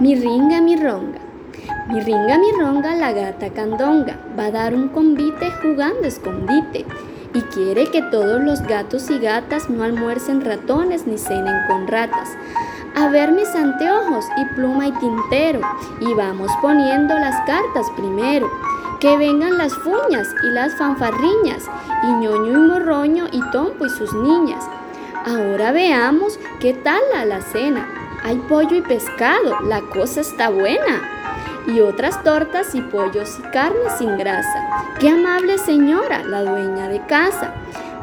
Mi ringa, mi ronga. Mi ringa, mi ronga, la gata candonga, va a dar un convite jugando escondite y quiere que todos los gatos y gatas no almuercen ratones ni cenen con ratas. A ver mis anteojos y pluma y tintero y vamos poniendo las cartas primero. Que vengan las fuñas y las fanfarriñas y ñoño y morroño y tompo y sus niñas. Ahora veamos qué tal la alacena. Hay pollo y pescado, la cosa está buena. Y otras tortas y pollos y carne sin grasa. Qué amable señora, la dueña de casa.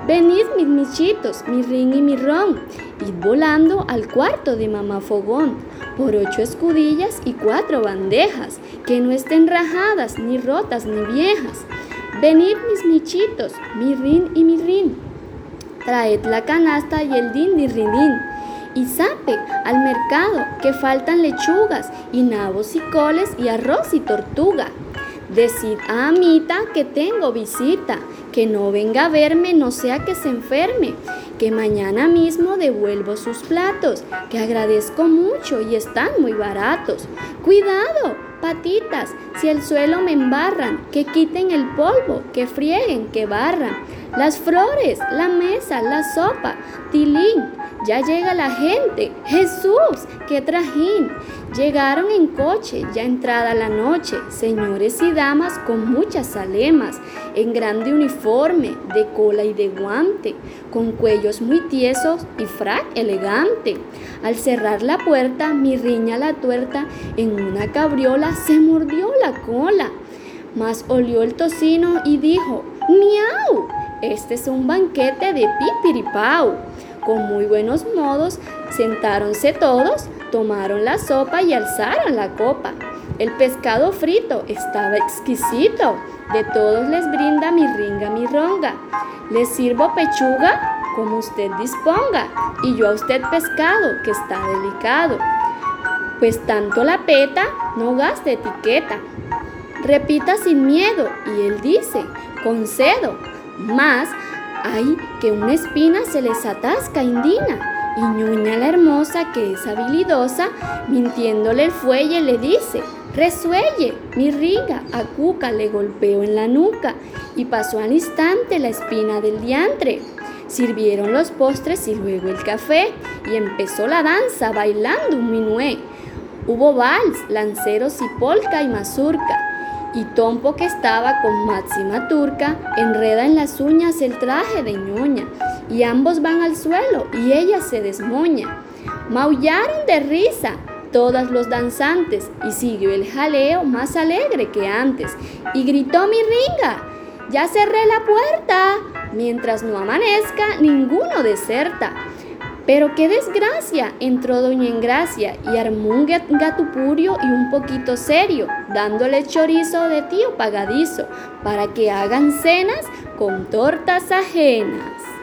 Venid mis michitos, mi ring y mi ron, id volando al cuarto de mamá Fogón, por ocho escudillas y cuatro bandejas, que no estén rajadas, ni rotas, ni viejas. Venid mis michitos, mi rin y mi rin, traed la canasta y el din di y sape al mercado que faltan lechugas y nabos y coles y arroz y tortuga. Decid a Amita que tengo visita, que no venga a verme, no sea que se enferme, que mañana mismo devuelvo sus platos, que agradezco mucho y están muy baratos. Cuidado, patitas, si el suelo me embarran, que quiten el polvo, que frieguen, que barran. Las flores, la mesa, la sopa, tilín, ya llega la gente. Jesús, qué trajín. Llegaron en coche, ya entrada la noche, señores y damas con muchas alemas, en grande uniforme, de cola y de guante, con cuellos muy tiesos y frac elegante. Al cerrar la puerta, mi riña la tuerta, en una cabriola se mordió la cola. Mas olió el tocino y dijo, ¡miau! Este es un banquete de pipiripau. Con muy buenos modos, sentáronse todos, tomaron la sopa y alzaron la copa. El pescado frito estaba exquisito. De todos les brinda mi ringa, mi ronga. Les sirvo pechuga como usted disponga y yo a usted pescado que está delicado. Pues tanto la peta, no gaste etiqueta. Repita sin miedo y él dice, concedo, más Ay, que una espina se les atasca, Indina. Y Ñuña la hermosa, que es habilidosa, mintiéndole el fuelle, le dice, resuelle, mi riga, a Cuca le golpeó en la nuca y pasó al instante la espina del diantre. Sirvieron los postres y luego el café y empezó la danza bailando un minué. Hubo vals, lanceros y polka y mazurca y Tompo que estaba con máxima turca enreda en las uñas el traje de ñoña y ambos van al suelo y ella se desmoña. Maullaron de risa todas los danzantes y siguió el jaleo más alegre que antes y gritó mi ringa, ya cerré la puerta, mientras no amanezca ninguno deserta. Pero qué desgracia, entró doña Engracia y armó un gatupurio y un poquito serio, dándole chorizo de tío pagadizo, para que hagan cenas con tortas ajenas.